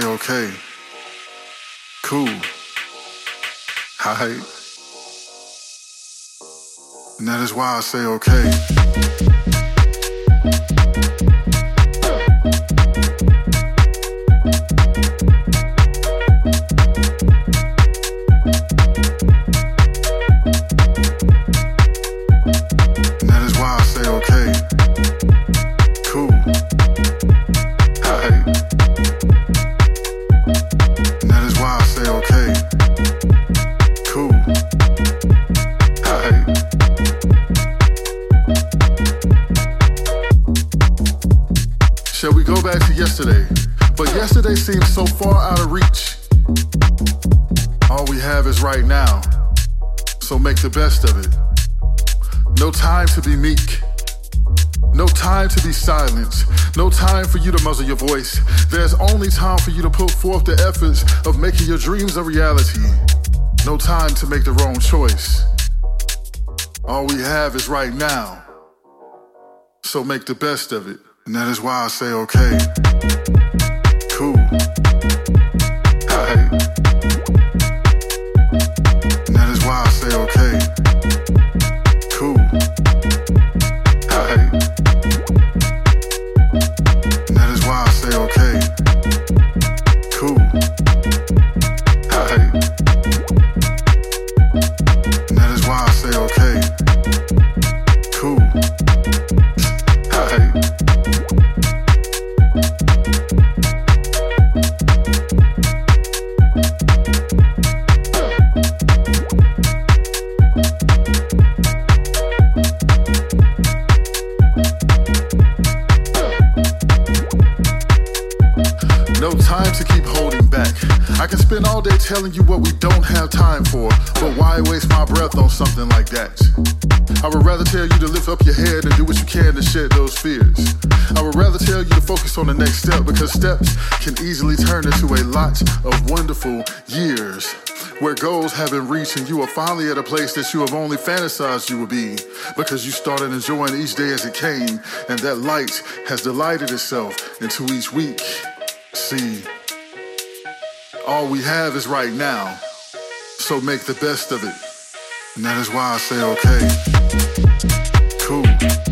say okay. Cool. Hi. And that is why I say okay. Time for you to muzzle your voice. There's only time for you to put forth the efforts of making your dreams a reality. No time to make the wrong choice. All we have is right now. So make the best of it. And that is why I say okay. Cool. Because steps can easily turn into a lot of wonderful years where goals have been reached and you are finally at a place that you have only fantasized you would be because you started enjoying each day as it came and that light has delighted itself into each week. See, all we have is right now, so make the best of it. And that is why I say okay. Cool.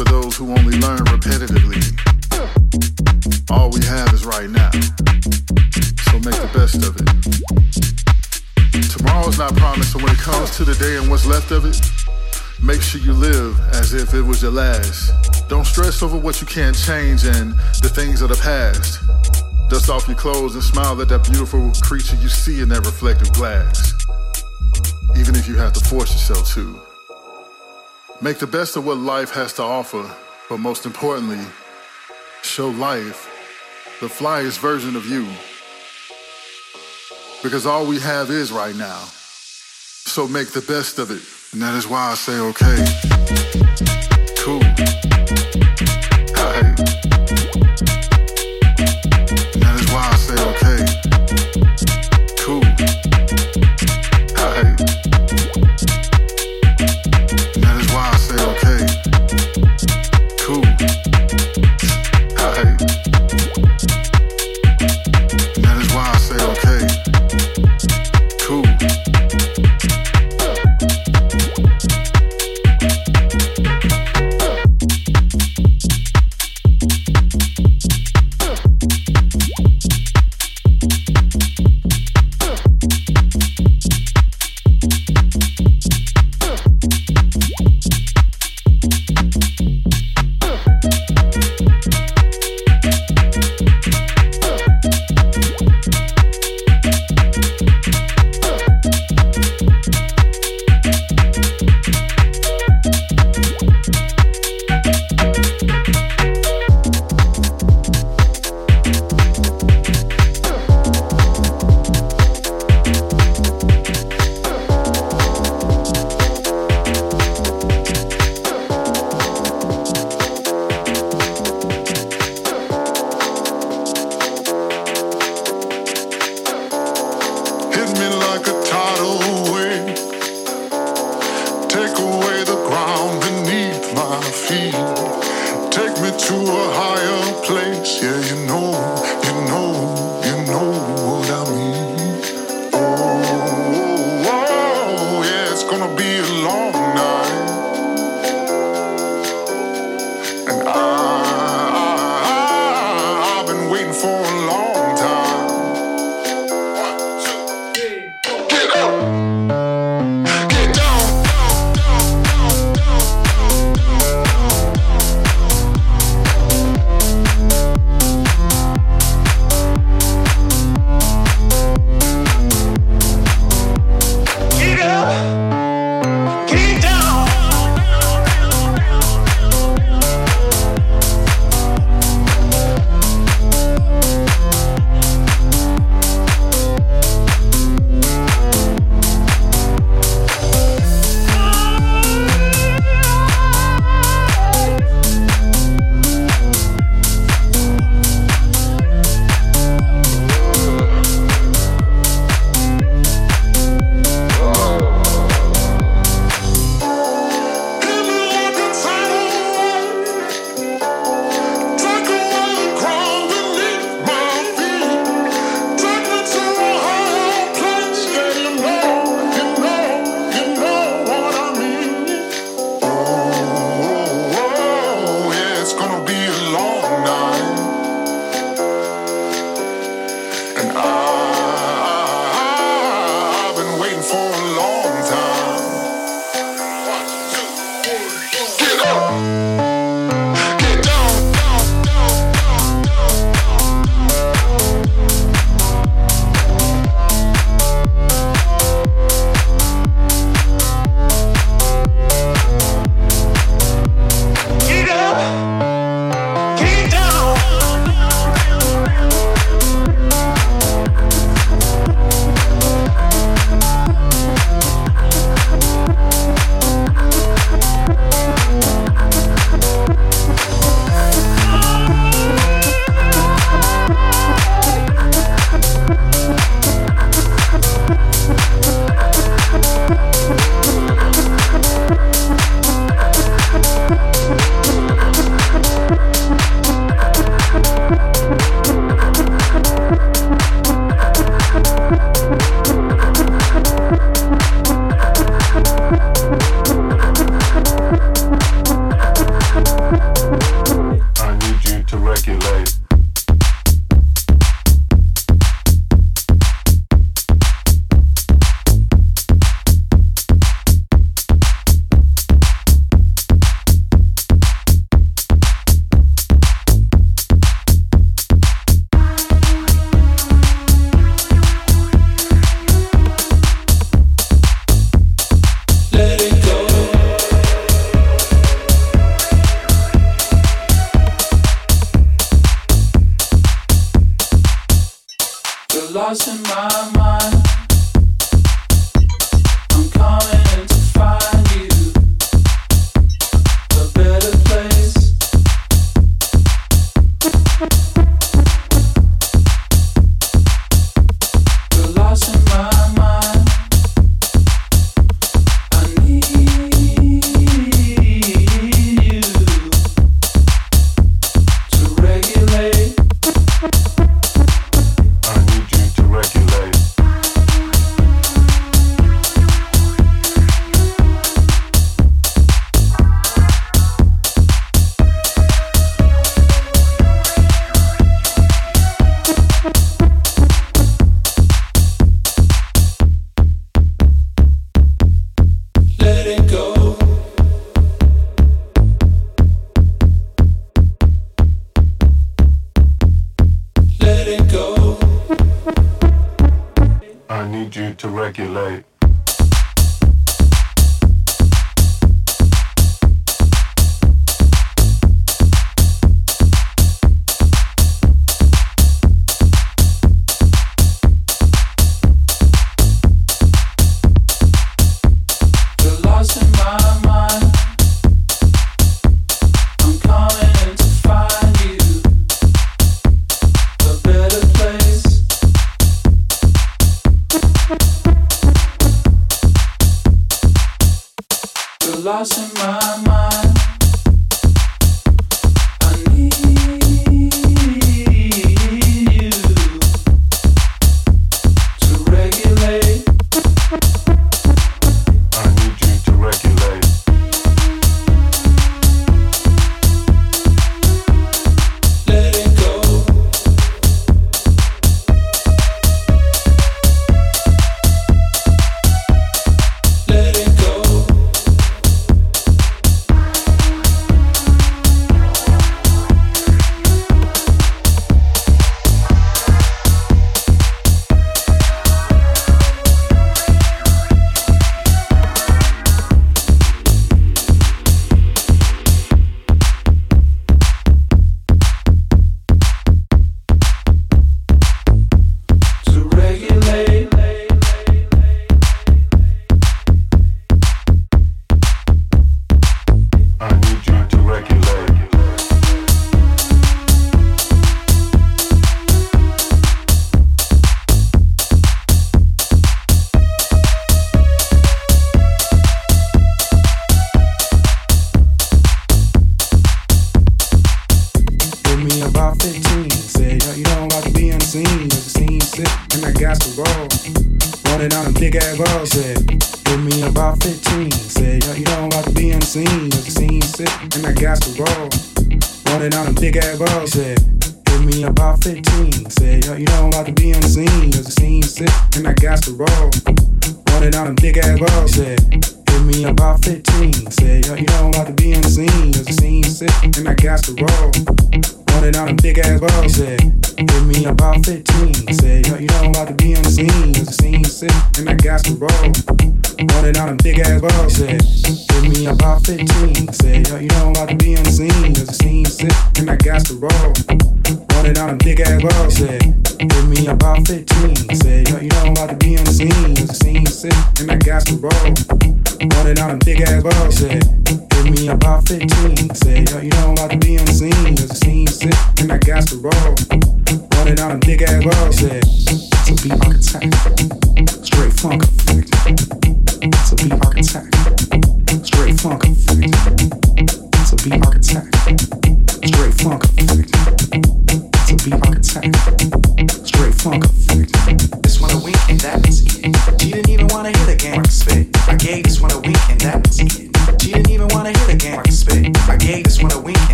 For those who only learn repetitively. All we have is right now. So make the best of it. Tomorrow's not promised, so when it comes to the day and what's left of it, make sure you live as if it was your last. Don't stress over what you can't change and the things of the past. Dust off your clothes and smile at that beautiful creature you see in that reflective glass. Even if you have to force yourself to. Make the best of what life has to offer, but most importantly, show life the flyest version of you. Because all we have is right now. So make the best of it. And that is why I say okay.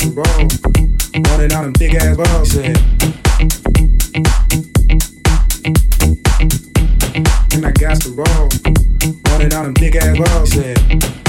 some balls. Running out them thick ass balls. Said. And I got some balls. Running out them big ass balls. Said.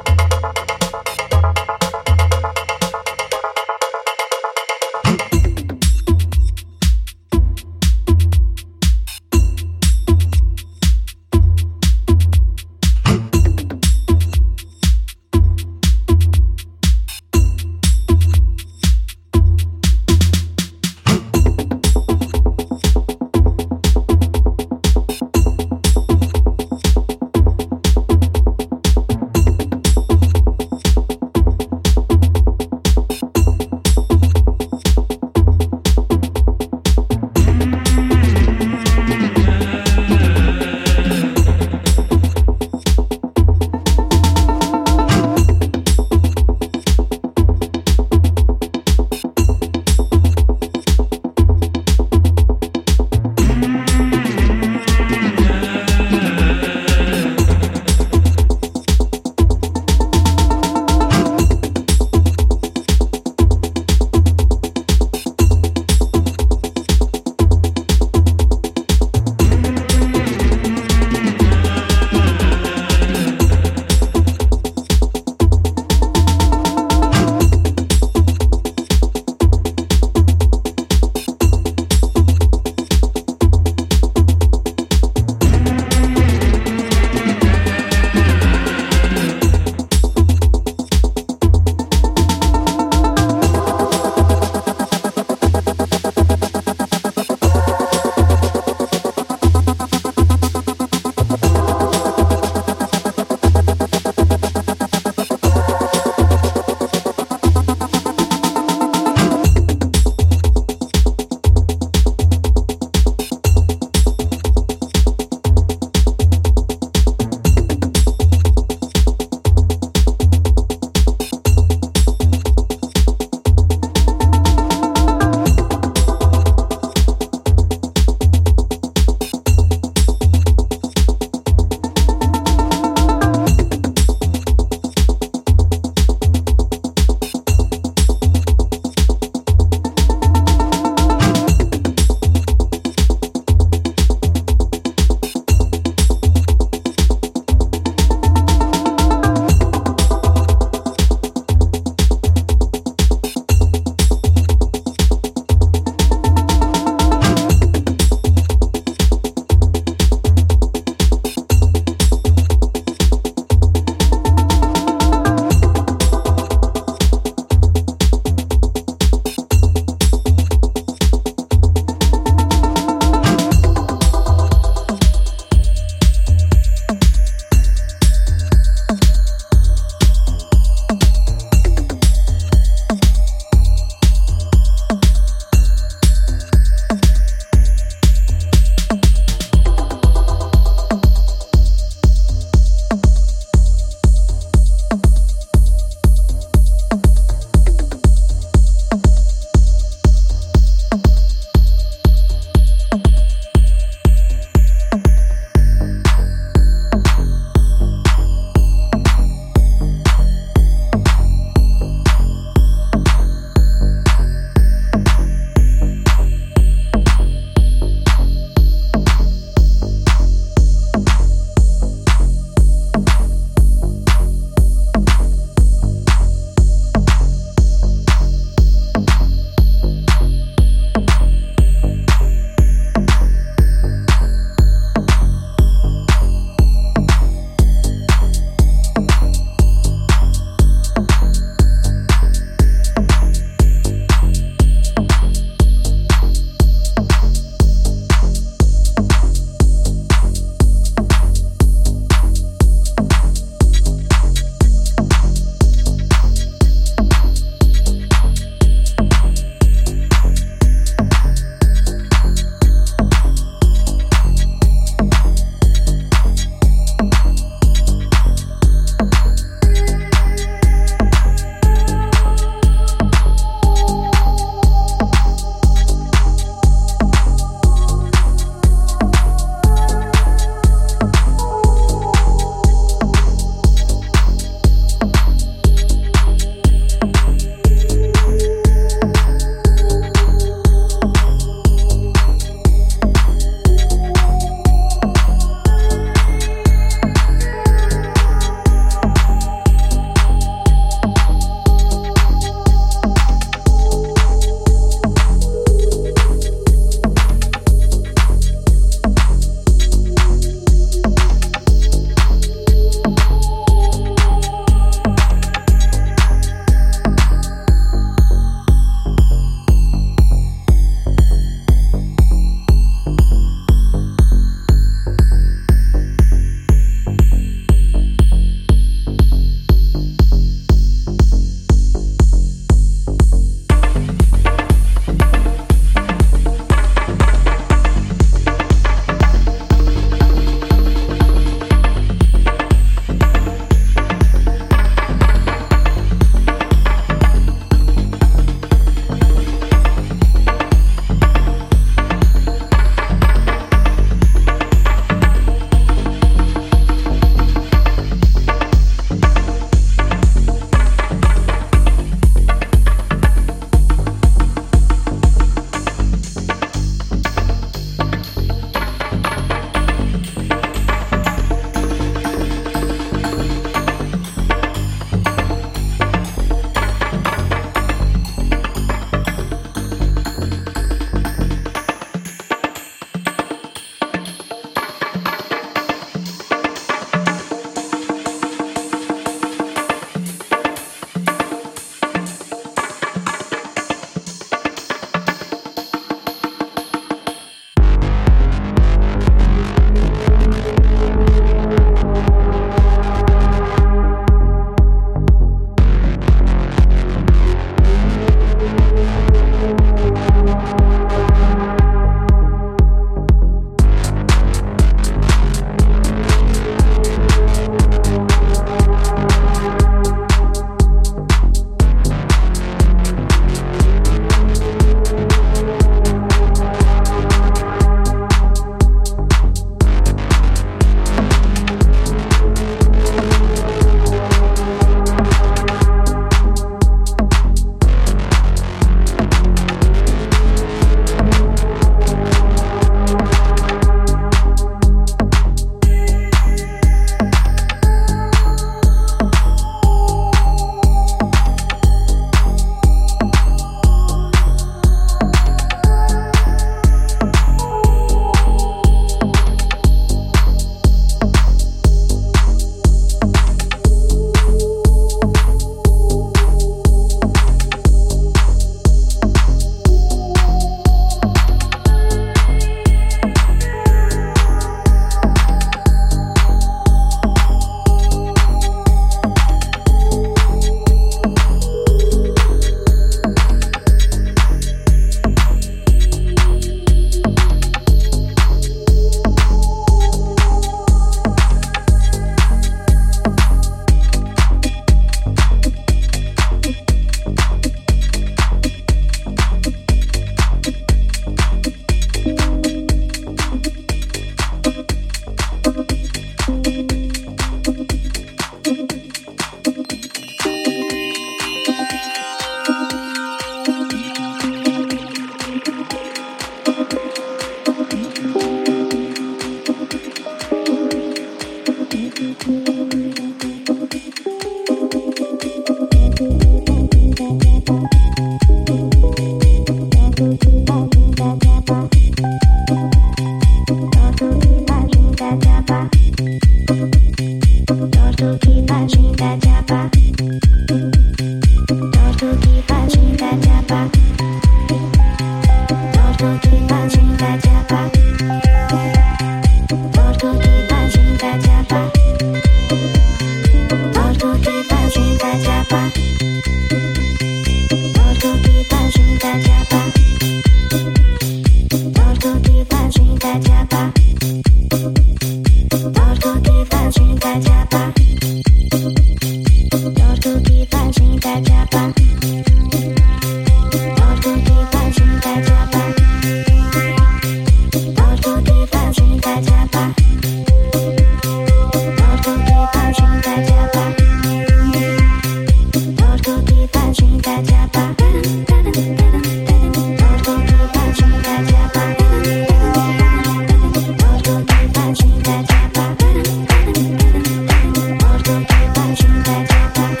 爱情该作。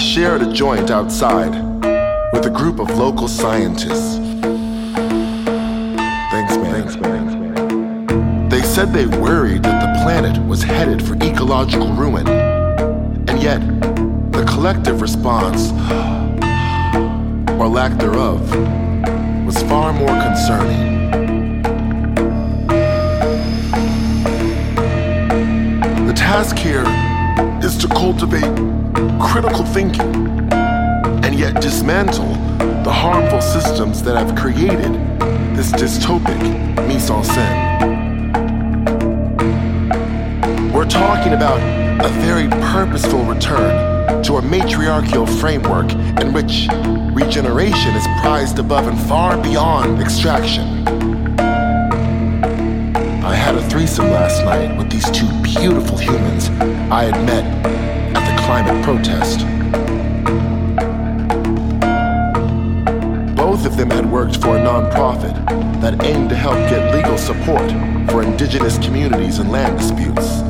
Shared a joint outside with a group of local scientists. Thanks, man. Thanks, man. They said they worried that the planet was headed for ecological ruin. And yet, the collective response, or lack thereof, was far more concerning. The task here is to cultivate critical thinking and yet dismantle the harmful systems that have created this dystopic mise en scène. We're talking about a very purposeful return to a matriarchal framework in which regeneration is prized above and far beyond extraction. I had a threesome last night with these two beautiful humans I had met climate protest. Both of them had worked for a nonprofit that aimed to help get legal support for indigenous communities and land disputes.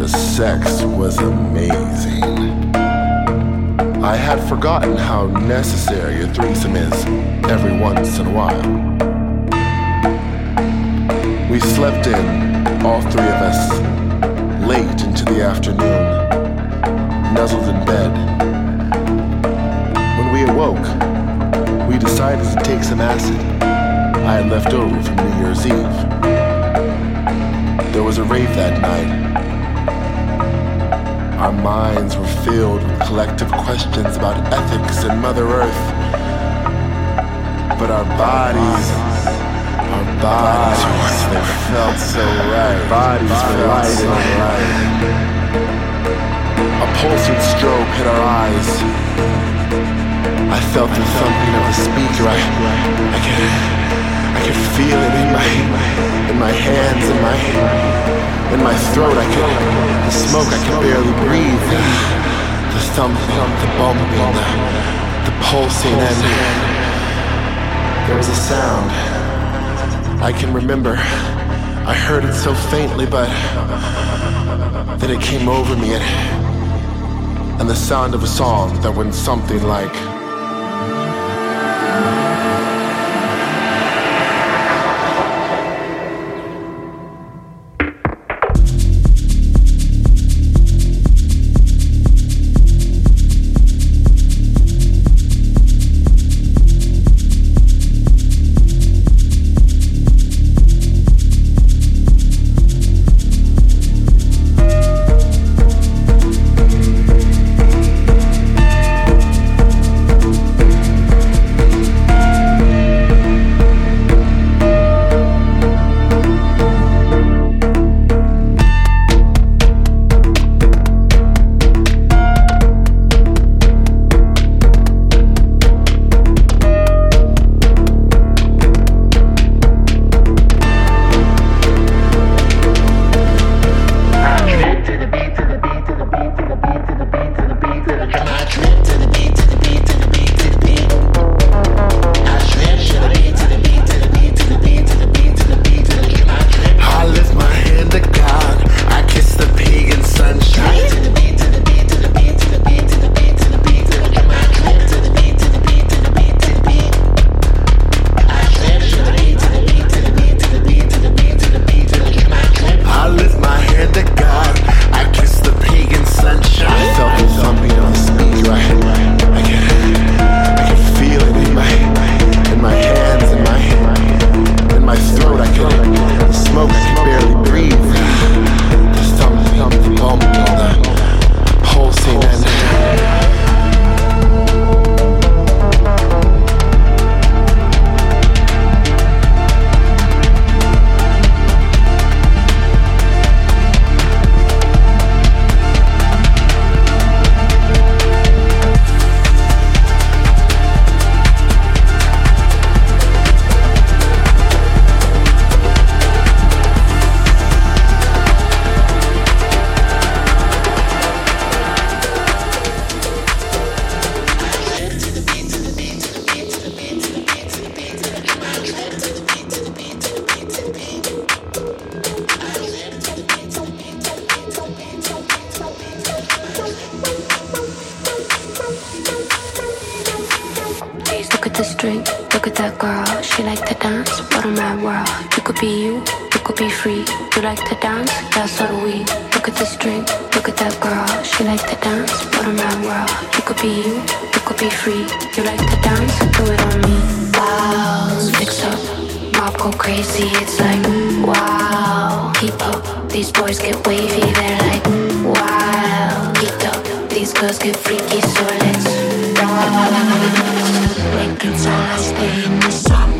The sex was amazing. I had forgotten how necessary a threesome is every once in a while. We slept in, all three of us, late into the afternoon, nuzzled in bed. When we awoke, we decided to take some acid I had left over from New Year's Eve. There was a rave that night. Our minds were filled with collective questions about ethics and Mother Earth. But our bodies, our bodies, they felt so right. Bodies were light and right. A pulsing strobe hit our eyes. I felt the thumping of the speaker. I, I could, I could feel it in my, in my hands, in my, in my throat. I could, the smoke. I could barely breathe. The thumping, the bumping, the, the pulsing, and there was a sound. I can remember. I heard it so faintly, but then it came over me, and, and the sound of a song that went something like. drink. Look at that girl, she like to dance. What a mad world. You could be you, you could be free. You like to dance, yeah, so do we. Look at this drink. Look at that girl, she like to dance. What a mad world. You could be you, you could be free. You like to dance, do it on me. Wow, mix up, mob go crazy. It's like wow. Keep up, these boys get wavy. They're like wow. Keep up, these girls get freaky. So let's. Wow. When can I stay in the sun?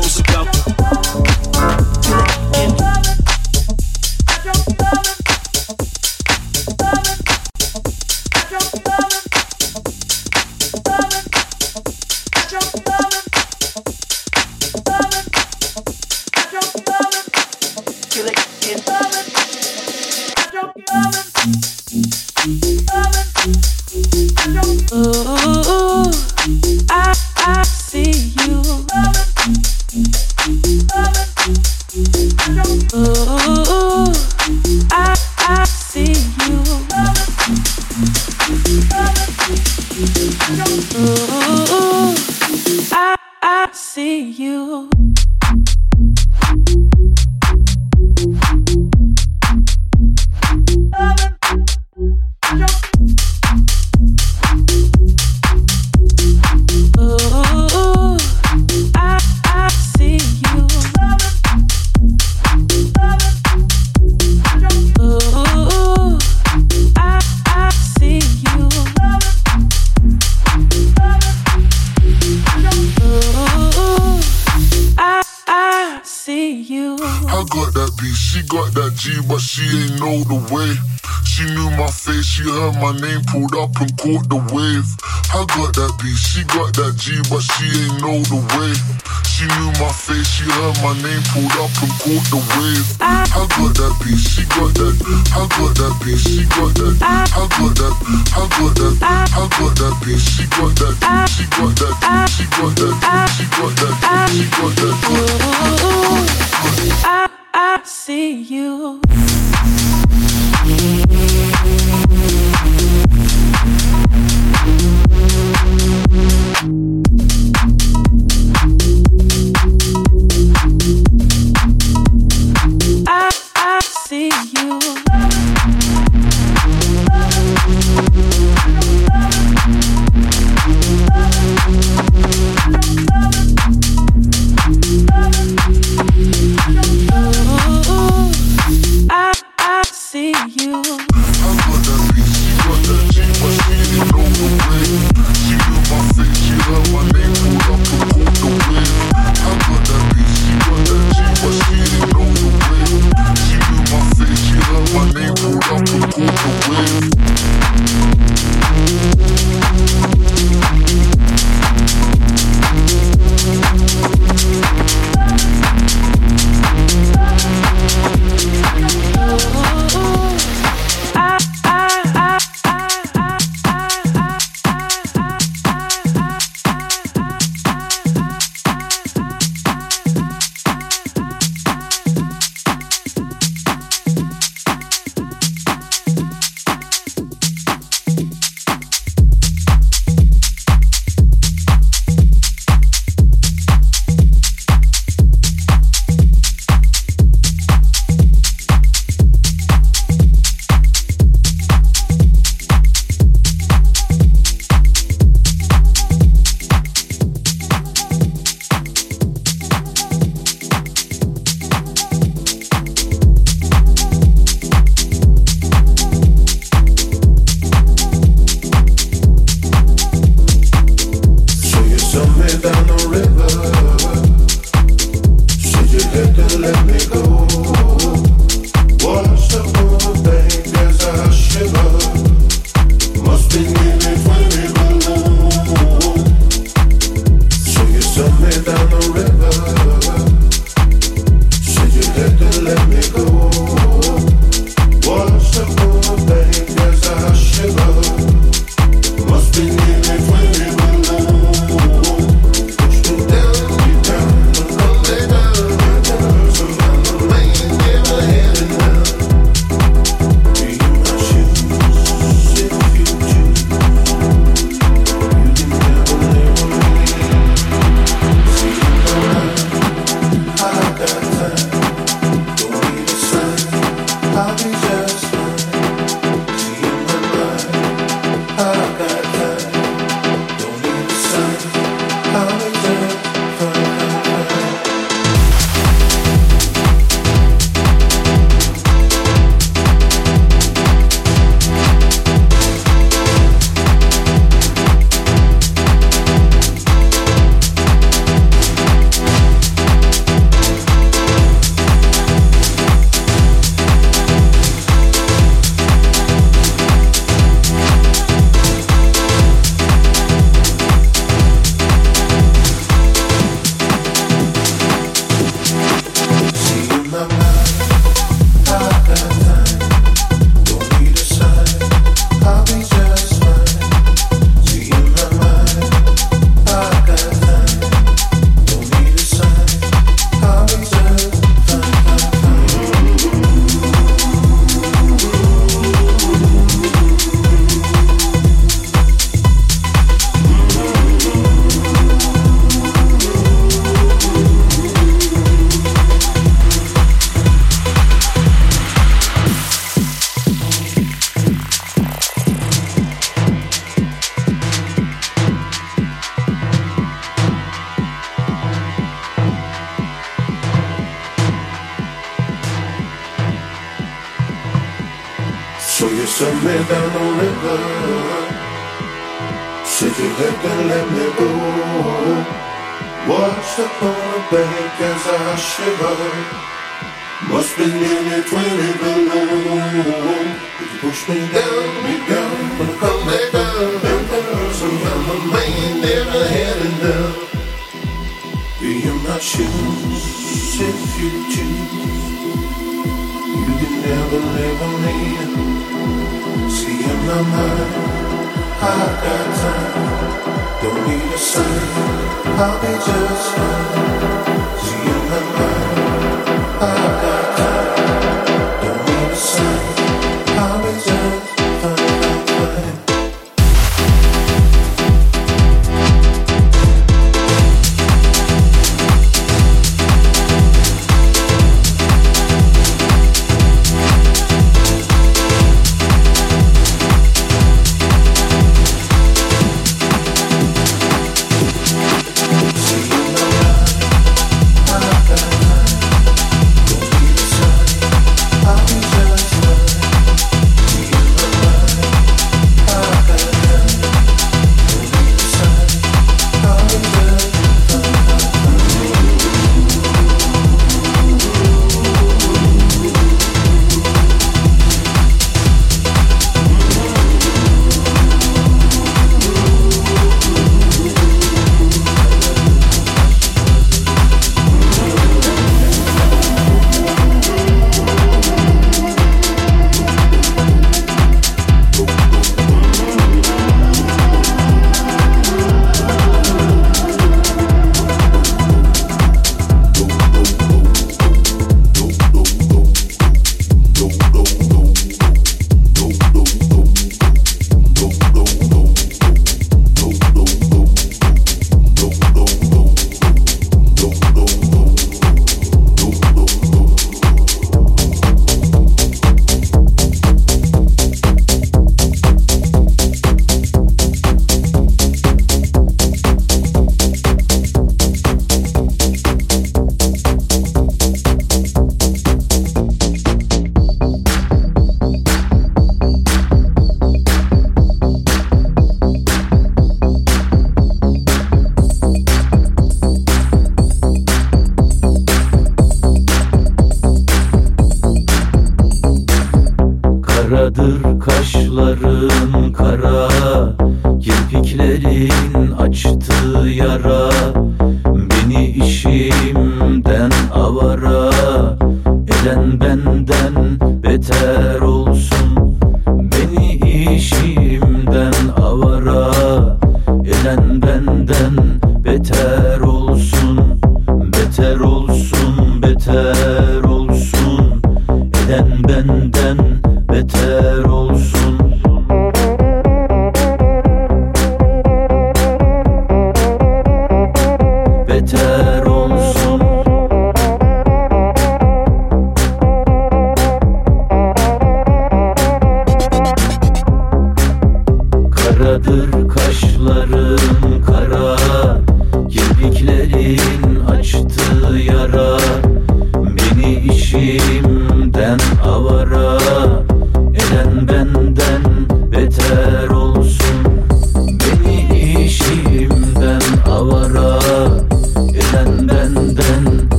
the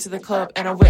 to the club, and I whip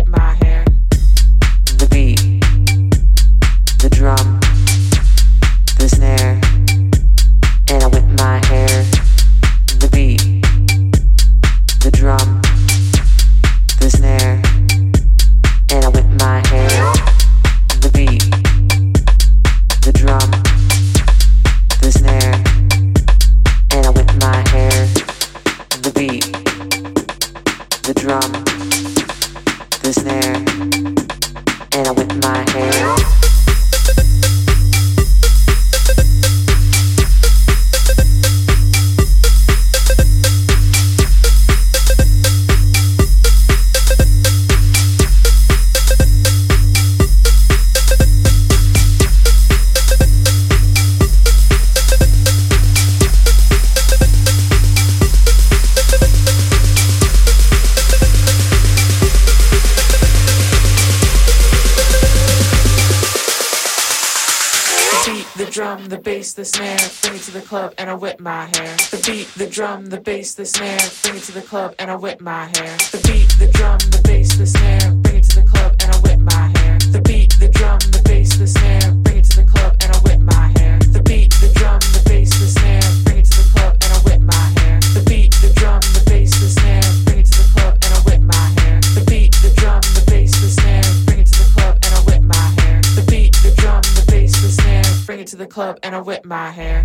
club, and I whip my hair. The beat, the drum, the bass, the snare, bring it to the club, and I whip my hair. The beat, the drum, the bass, the snare, bring it to the club, and I whip my hair. The beat, the drum, the bass, the snare, bring it to the club, and I whip my hair. The beat, the drum, the bass, the snare, bring it to the club, and I whip my hair. The beat, the drum, the bass, the snare, bring it to the club, and I whip my hair. The beat, the drum, the bass, the snare, bring it to the club, and I whip my hair. The beat, the drum, the bass, the snare, bring it to the club, and I whip my hair.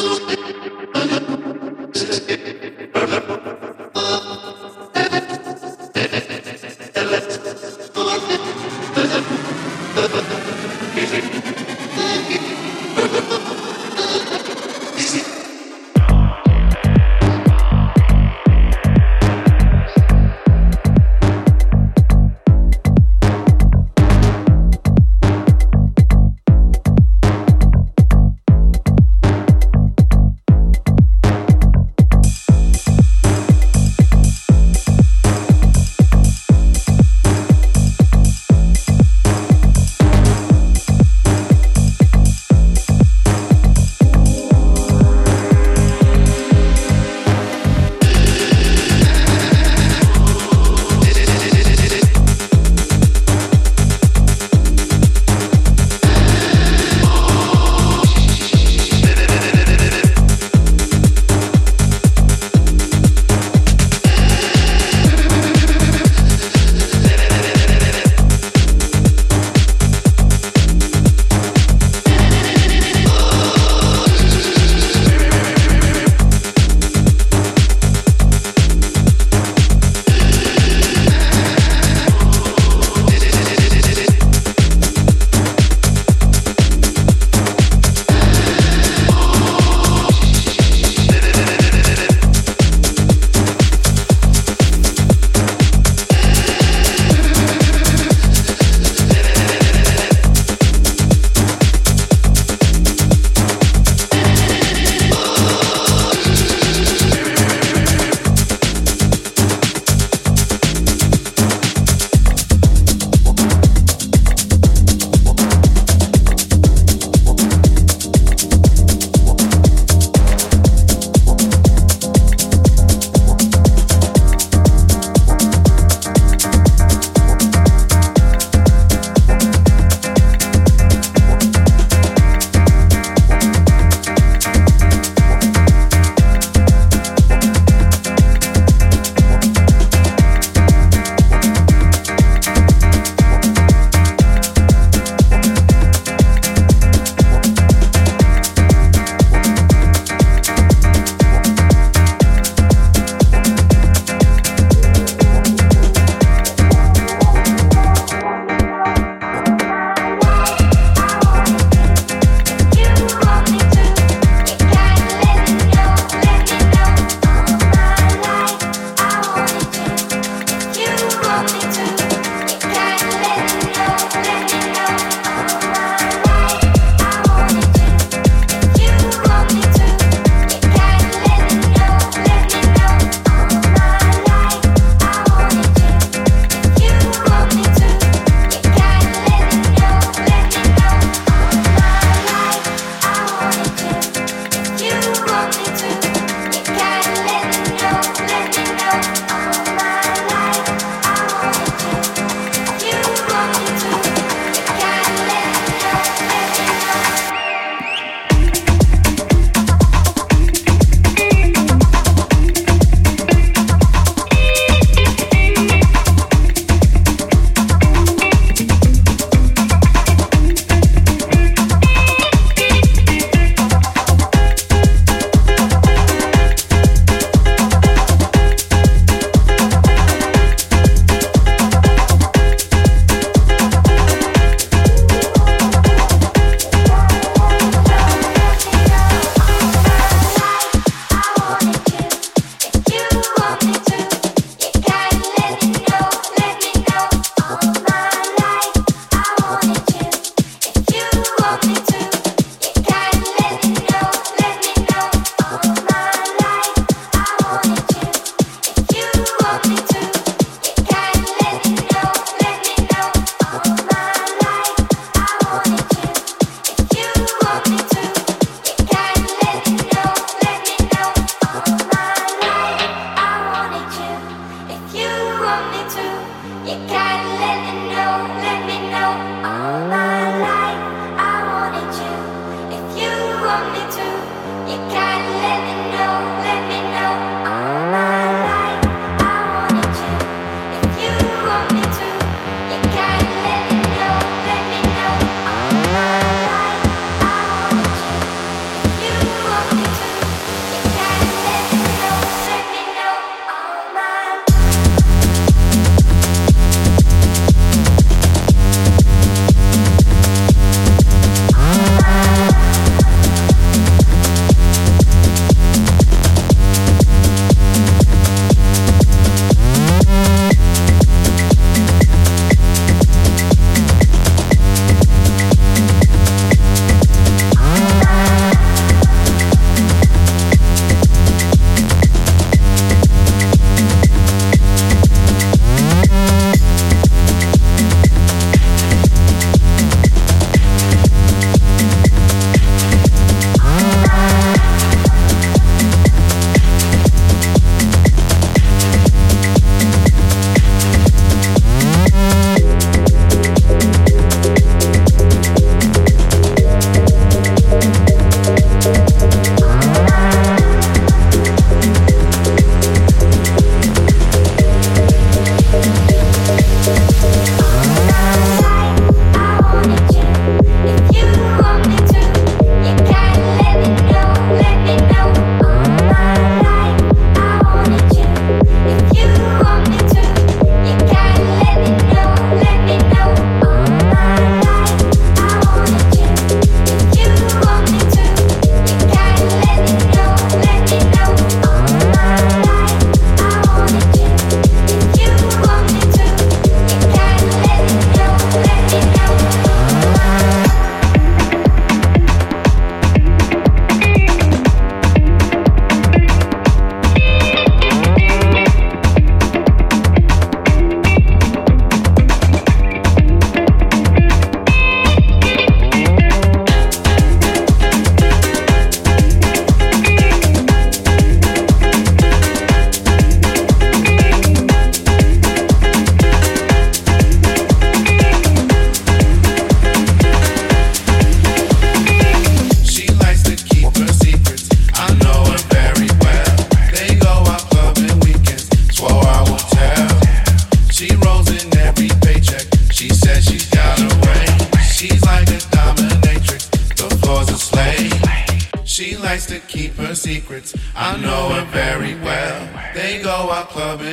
Thank you.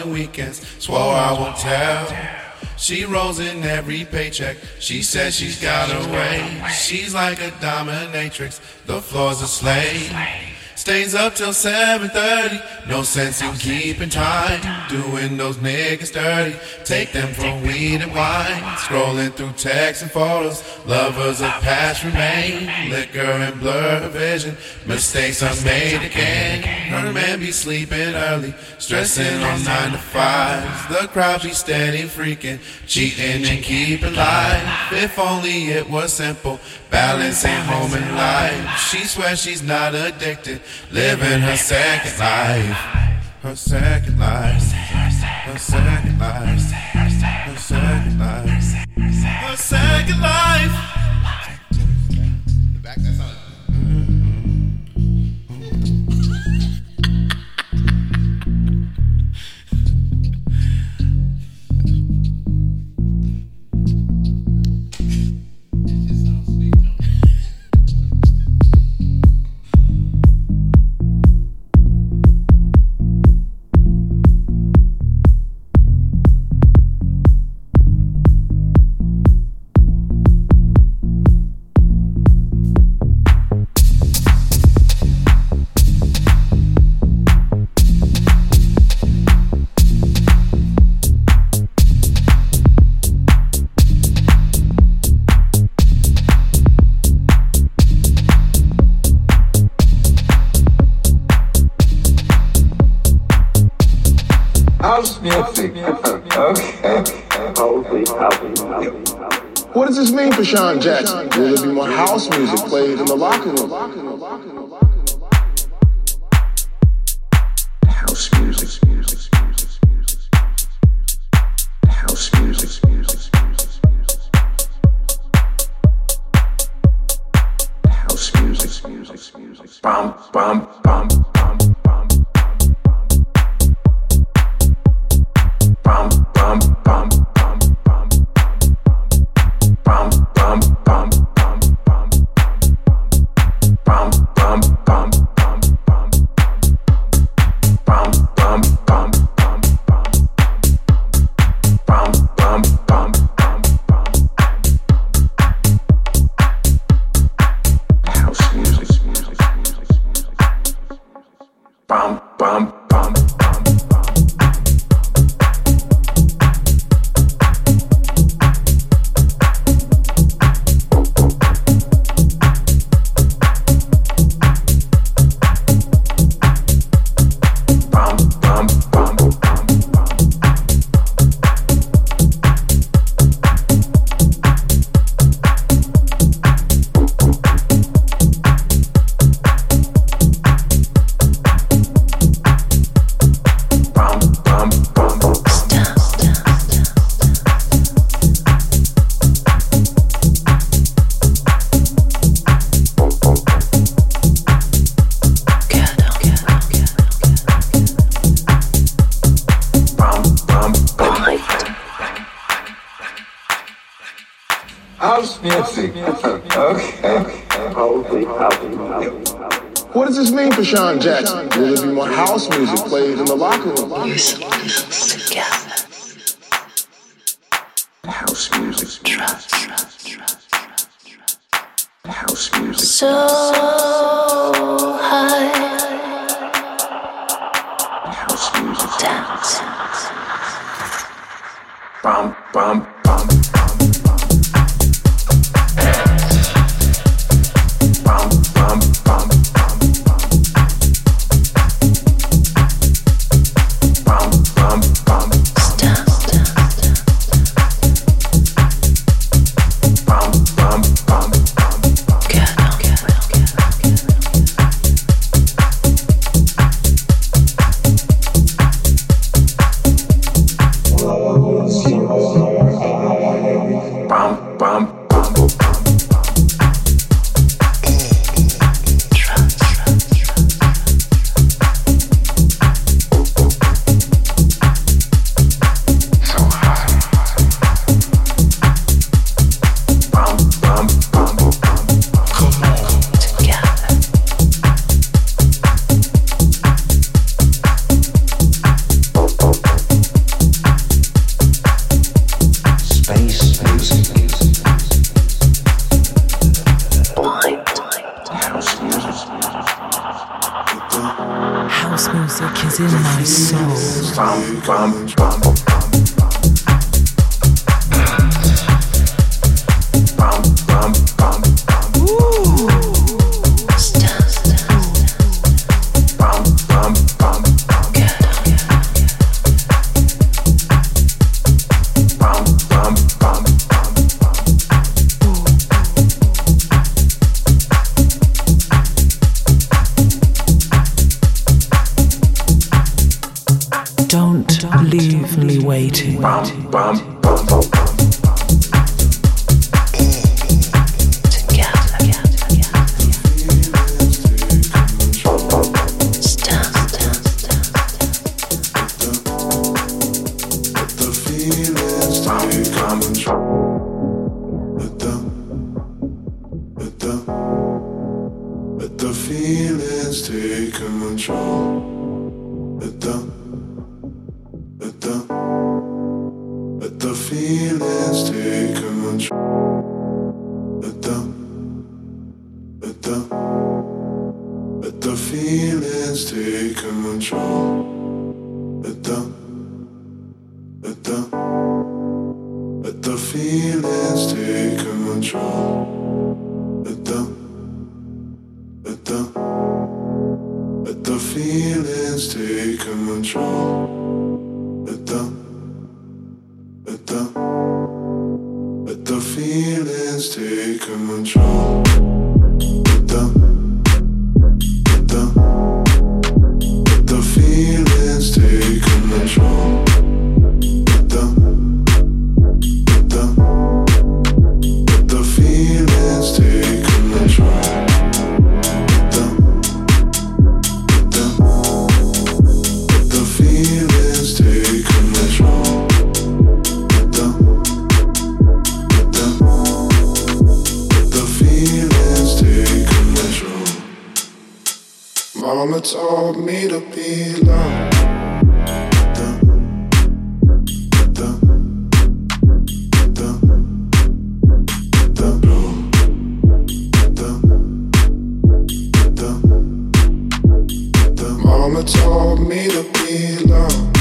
Weekends. Swore I won't tell. She rolls in every paycheck. She says she's got her way. She's like a dominatrix. The floor's a slave. Stays up till 7.30. No sense in keeping time. Doing those niggas dirty. Take them for weed and wine. Scrolling through texts and photos. Lovers of past remain. Liquor and blur vision. Mistakes are made again. Her man be sleeping early. Stressing on 9 to 5. The crowd be steady freaking. Cheating and keeping life. If only it was simple. Balancing home and life. She swears she's not addicted. Living her second life. Her second life. Her second life. Her second life. Her second life. Deshaun Jackson. Music. Trust. House music. So high. House music. Dance. Bum. Bum. taught me to be loved.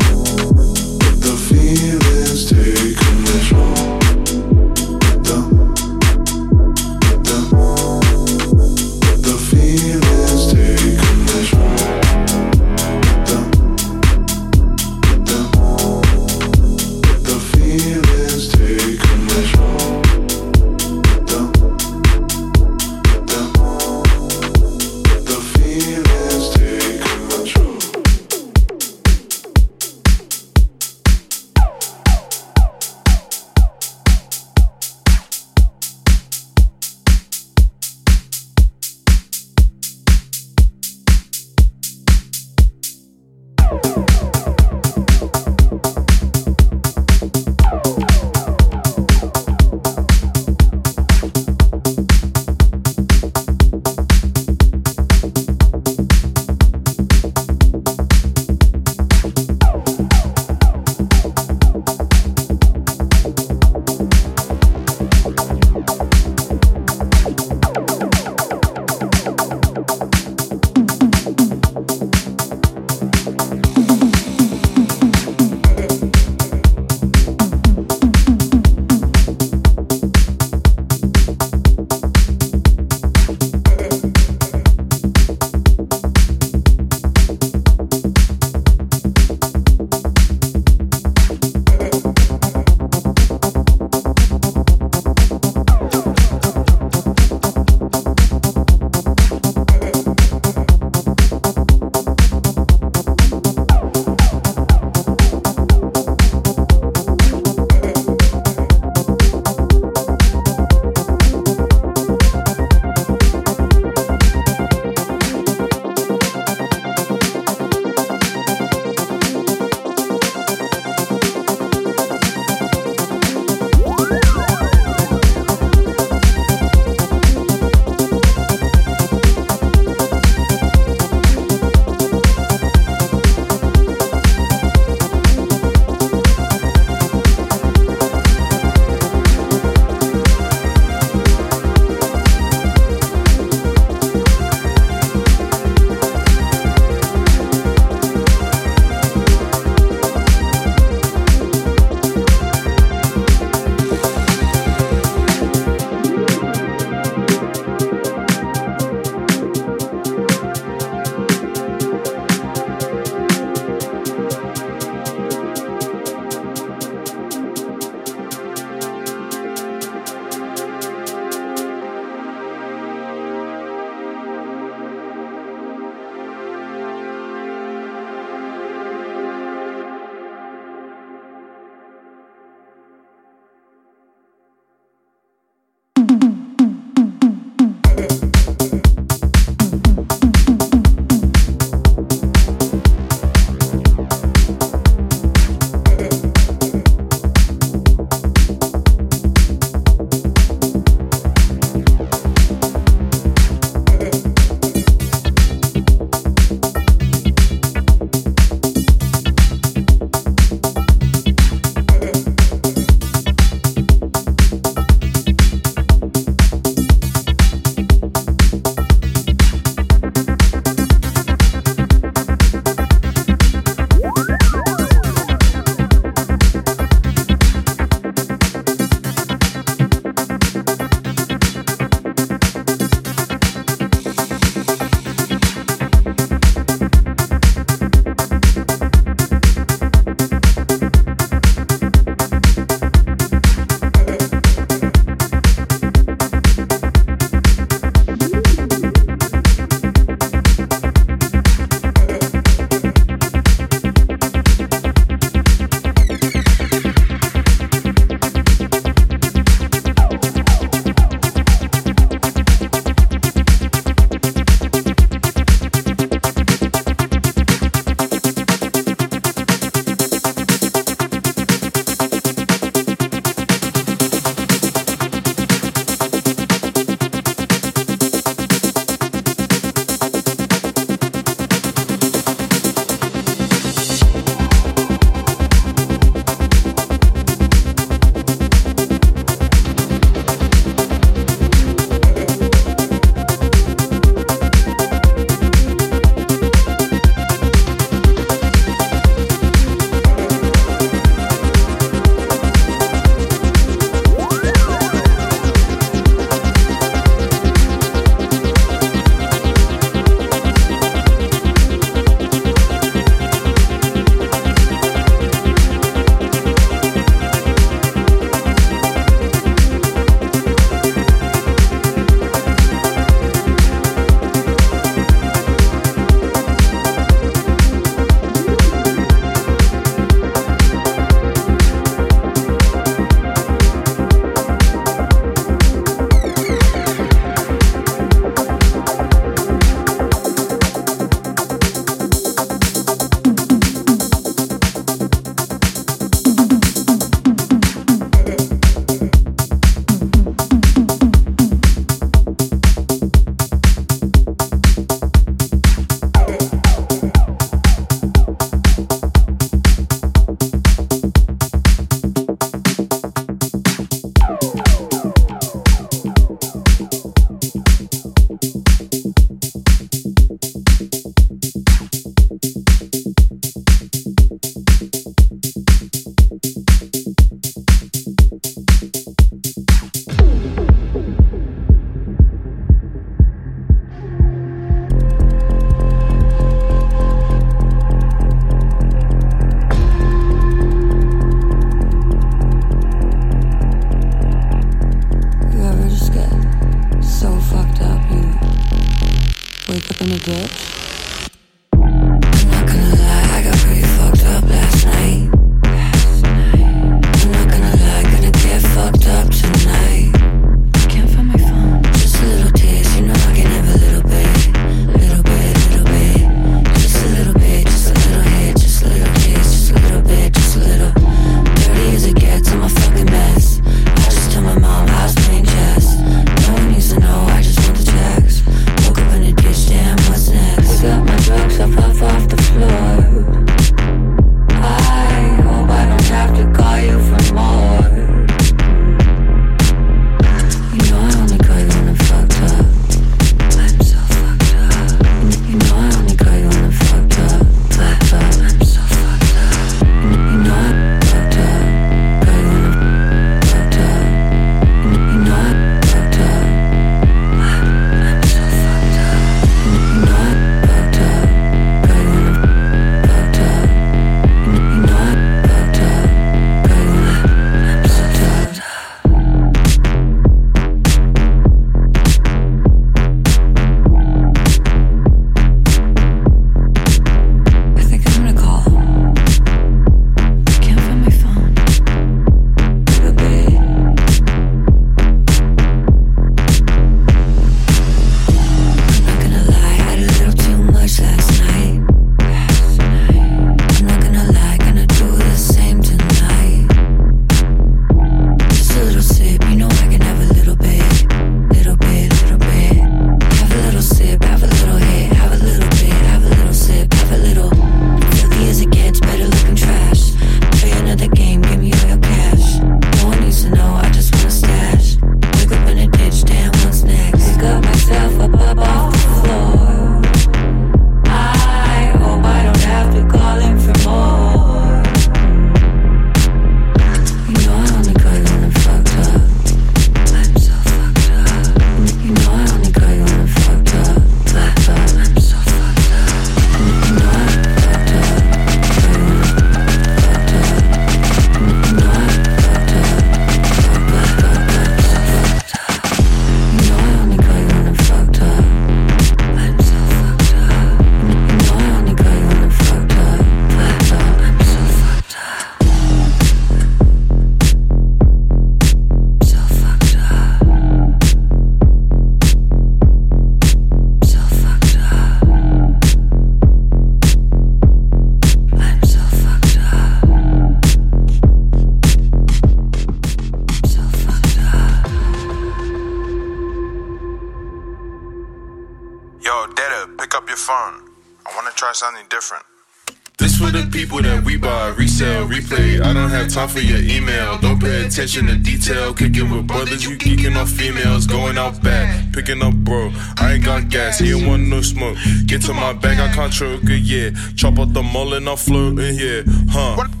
attention to detail. Kicking with brothers, you geeking on females. Going out back, picking up bro. I ain't got gas, he ain't want no smoke. Get to my bag, I can't choke it yeah. Chop up the mullet, I'm floating, here, Huh.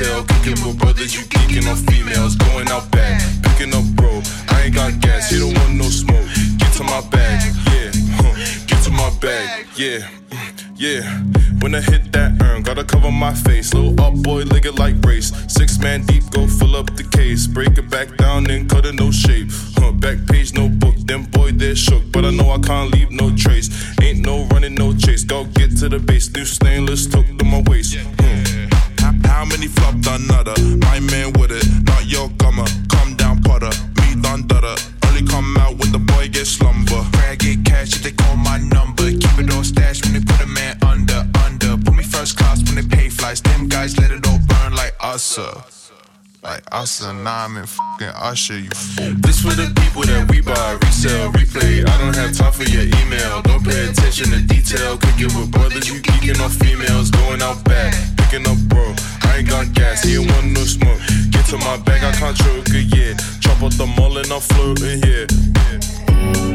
shell. Cooking with brothers, you kicking on females. Going out back, picking up bro. I ain't got gas, you don't want no smoke. Get to my bag, yeah. Huh. Get to my bag, yeah. Mm, yeah, when I hit that urn, gotta cover my face. Little up boy, leg it like race. Six man deep, go fill up the case. Break it back down, then cut it no shape. Huh, back page, no book. Them boy, they shook, but I know I can't leave Nam and fucking Usher. You. This for the people that we buy, resell, replay. I don't have time for your email. Don't pay attention to detail. Cooking with brothers, you geeking on females. Going out back, picking up bro. I ain't got gas, he ain't want no smoke. Get to my bag, I can't choke, yeah. Chop up the mull and I'm floating, yeah. yeah.